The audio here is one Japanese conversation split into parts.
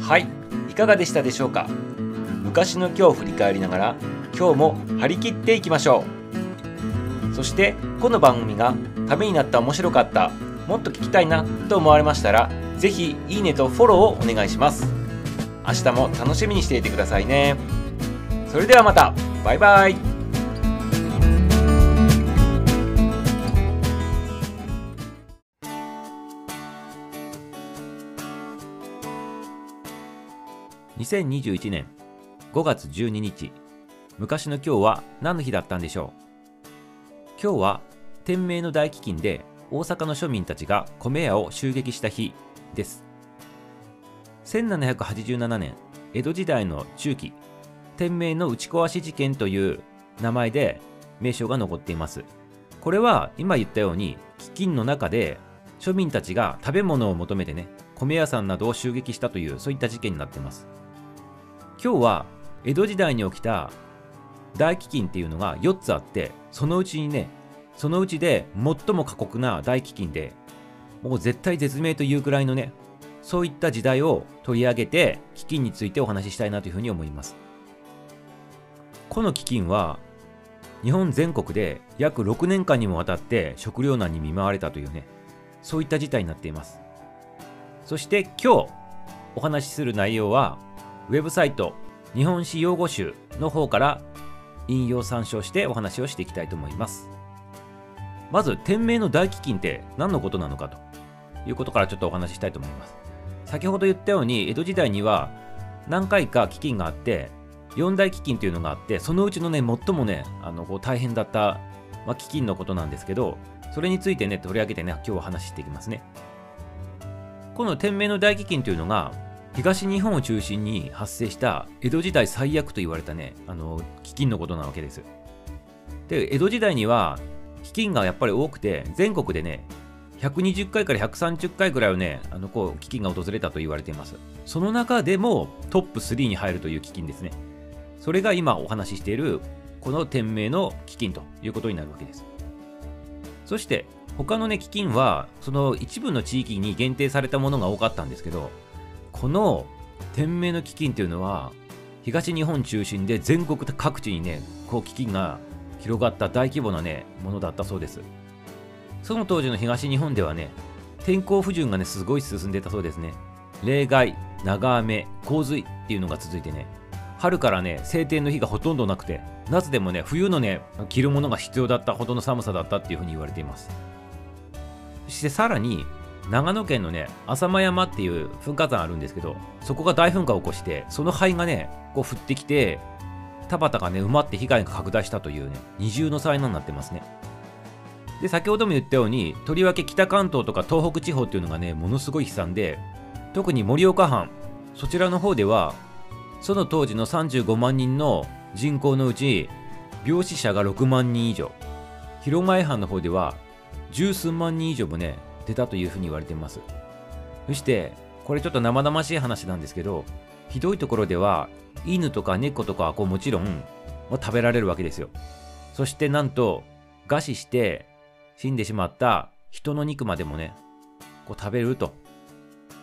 はいいかがでしたでしょうか？昔の今日を振り返りながら今日も張り切っていきましょう。そしてこの番組がためになった面白かったもっと聞きたいなと思われましたら是非いいねとフォローをお願いします。明日も楽しみにしていてくださいね。それではまた。バイバイ。2021年5月12日。昔の今日は何の日だったんでしょう？今日は天明の大飢饉で大阪の庶民たちが米屋を襲撃した日です。1787年江戸時代の中期天明の打ち壊し事件という名前で名称が残っています。これは今言ったように飢饉の中で庶民たちが食べ物を求めてね米屋さんなどを襲撃したというそういった事件になってます。今日は江戸時代に起きた大飢饉っていうのが4つあってそのうちにねそのうちで最も過酷な大飢饉でもう絶対絶命というくらいのねそういった時代を取り上げて飢饉についてお話ししたいなというふうに思います。この飢饉は日本全国で約6年間にもわたって食糧難に見舞われたというねそういった事態になっています。そして今日お話しする内容はウェブサイト日本史用語集の方から引用参照してお話をしていきたいと思います。まず、天明の大飢饉って何のことなのかということからちょっとお話ししたいと思います。先ほど言ったように、江戸時代には何回か飢饉があって、四大飢饉というのがあって、そのうちのね、最もね、あのこう大変だった、まあ、飢饉のことなんですけど、それについてね、取り上げてね、今日は話していきますね。この天明の大飢饉というのが、東日本を中心に発生した江戸時代最悪と言われたね、あの、飢饉のことなわけです。で、江戸時代には、飢饉がやっぱり多くて、全国でね、120回から130回ぐらいをね、あの、こう、飢饉が訪れたと言われています。その中でもトップ3に入るという飢饉ですね。それが今お話ししている、この天明の飢饉ということになるわけです。そして、他のね、飢饉は、その一部の地域に限定されたものが多かったんですけど、この天明の飢饉というのは東日本中心で全国各地にねこう飢饉が広がった大規模なねものだったそうです。その当時の東日本ではね天候不順がねすごい進んでたそうですね。例外長雨洪水っていうのが続いてね春からね晴天の日がほとんどなくて夏でもね冬のね着るものが必要だったほどの寒さだったっていうふうに言われています。そしてさらに長野県のね、浅間山っていう噴火山あるんですけど、そこが大噴火を起こして、その灰がね、こう降ってきて、田畑がね、埋まって被害が拡大したというね、二重の災難になってますね。で、先ほども言ったように、とりわけ北関東とか東北地方っていうのがね、ものすごい悲惨で、特に盛岡藩、そちらの方では、その当時の35万人の人口のうち、病死者が6万人以上、広前藩の方では、十数万人以上もね、出たというふうに言われています。そして、これちょっと生々しい話なんですけど、ひどいところでは、犬とか猫とかはこうもちろん食べられるわけですよ。そしてなんと、餓死して死んでしまった人の肉までもね、こう食べると。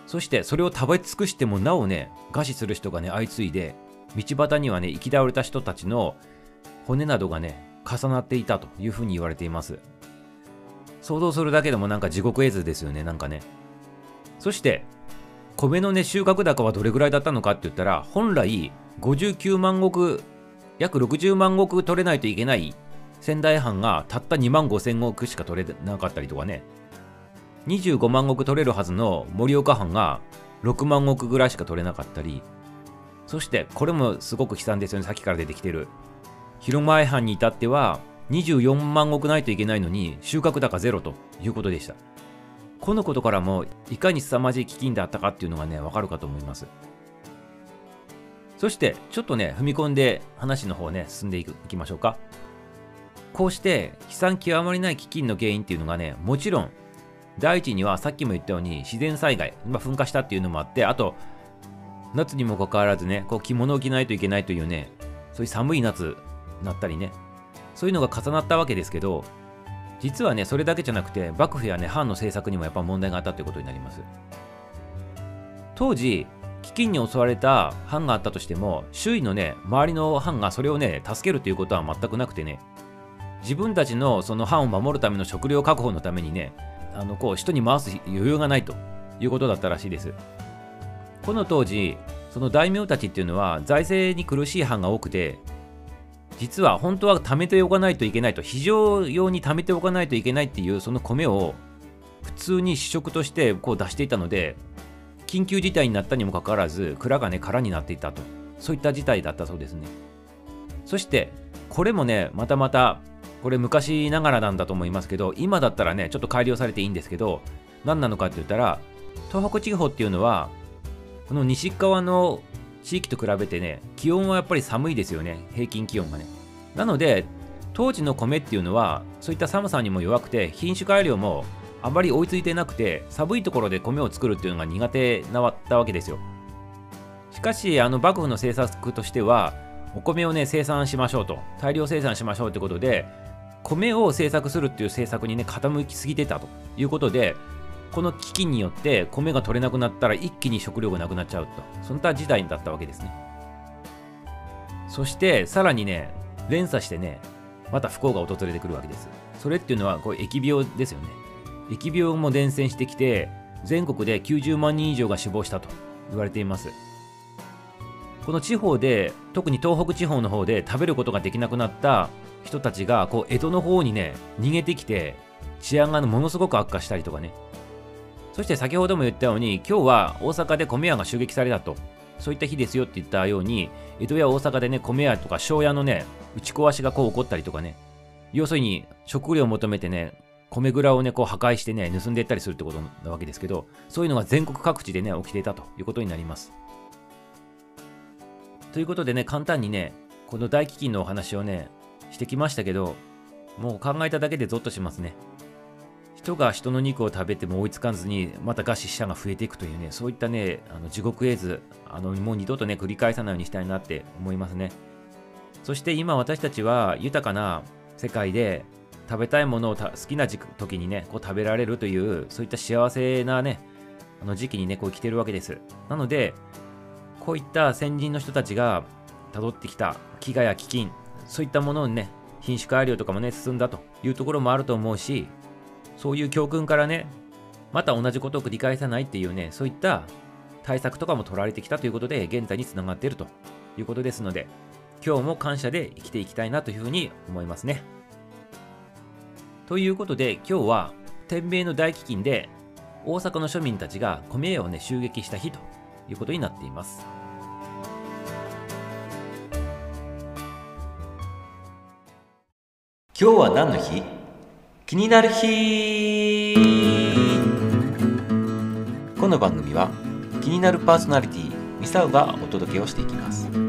そしてそれを食べ尽くしてもなおね、餓死する人がね、相次いで、道端にはね、生き倒れた人たちの骨などがね、重なっていたというふうに言われています。想像するだけでもなんか地獄絵図ですよね、なんかね。そして、米のね、収穫高はどれぐらいだったのかって言ったら、本来、59万石、約60万石取れないといけない仙台藩がたった2万5千石しか取れなかったりとかね、25万石取れるはずの盛岡藩が6万石ぐらいしか取れなかったり、そしてこれもすごく悲惨ですよね、さっきから出てきてる。広前藩に至っては、24万石ないといけないのに収穫高ゼロということでした。このことからもいかに凄まじい飢饉であったかっていうのがね、わかるかと思います。そしてちょっとね、踏み込んで話の方ね、進んでいきましょうか。こうして悲惨極まりない飢饉の原因っていうのがね、もちろん第一にはさっきも言ったように自然災害、まあ、噴火したっていうのもあって、あと夏にもかかわらずね、こう着物を着ないといけないというね、そういう寒い夏なったりね、そういうのが重なったわけですけど、実はねそれだけじゃなくて幕府やね藩の政策にもやっぱ問題があったということになります。当時飢饉に襲われた藩があったとしても周囲のね周りの藩がそれをね助けるということは全くなくてね自分たちのその藩を守るための食料確保のためにねあのこう人に回す余裕がないということだったらしいです。この当時その大名たちっていうのは財政に苦しい藩が多くて実は本当は貯めておかないといけないと非常用に貯めておかないといけないっていうその米を普通に試食としてこう出していたので緊急事態になったにもかかわらず蔵がね空になっていたと。そういった事態だったそうですね。そしてこれもねまたまたこれ昔ながらなんだと思いますけど今だったらねちょっと改良されていいんですけど何なのかって言ったら東北地方っていうのはこの西側の地域と比べてね気温はやっぱり寒いですよね。平均気温がね。なので当時の米っていうのはそういった寒さにも弱くて品種改良もあまり追いついてなくて寒いところで米を作るっていうのが苦手なったわけですよ。しかしあの幕府の政策としてはお米をね生産しましょうと大量生産しましょうってことで米を製作するっていう政策にね傾きすぎてたということでこの危機によって米が取れなくなったら一気に食料がなくなっちゃうと。そんな時代だったわけですね。そしてさらにね連鎖してねまた不幸が訪れてくるわけです。それっていうのはこう疫病ですよね。疫病も伝染してきて全国で90万人以上が死亡したと言われています。この地方で特に東北地方の方で食べることができなくなった人たちがこう江戸の方にね逃げてきて治安がものすごく悪化したりとかね。そして先ほども言ったように今日は大阪で米屋が襲撃されたと。そういった日ですよって言ったように江戸や大阪でね米屋とか庄屋のね打ち壊しがこう起こったりとかね。要するに食料を求めてね米蔵をねこう破壊してね盗んでいったりするってことなわけですけどそういうのが全国各地でね起きていたということになります。ということでね簡単にねこの大飢饉のお話をねしてきましたけどもう考えただけでゾッとしますね。人が人の肉を食べても追いつかずにまた餓死者が増えていくというねそういったねあの地獄絵図あのもう二度とね繰り返さないようにしたいなって思いますね。そして今私たちは豊かな世界で食べたいものを好きな時にねこう食べられるというそういった幸せなねあの時期にねこう生きてるわけです。なのでこういった先人の人たちが辿ってきた飢餓や飢饉そういったものをね品種改良とかもね進んだというところもあると思うしそういう教訓からねまた同じことを繰り返さないっていうねそういった対策とかも取られてきたということで現在につながっているということですので今日も感謝で生きていきたいなというふうに思いますね。ということで今日は天明の大飢饉で大阪の庶民たちが米屋をね襲撃した日ということになっています。今日は何の日？気になる日。この番組は気になるパーソナリティミサウがお届けをしていきます。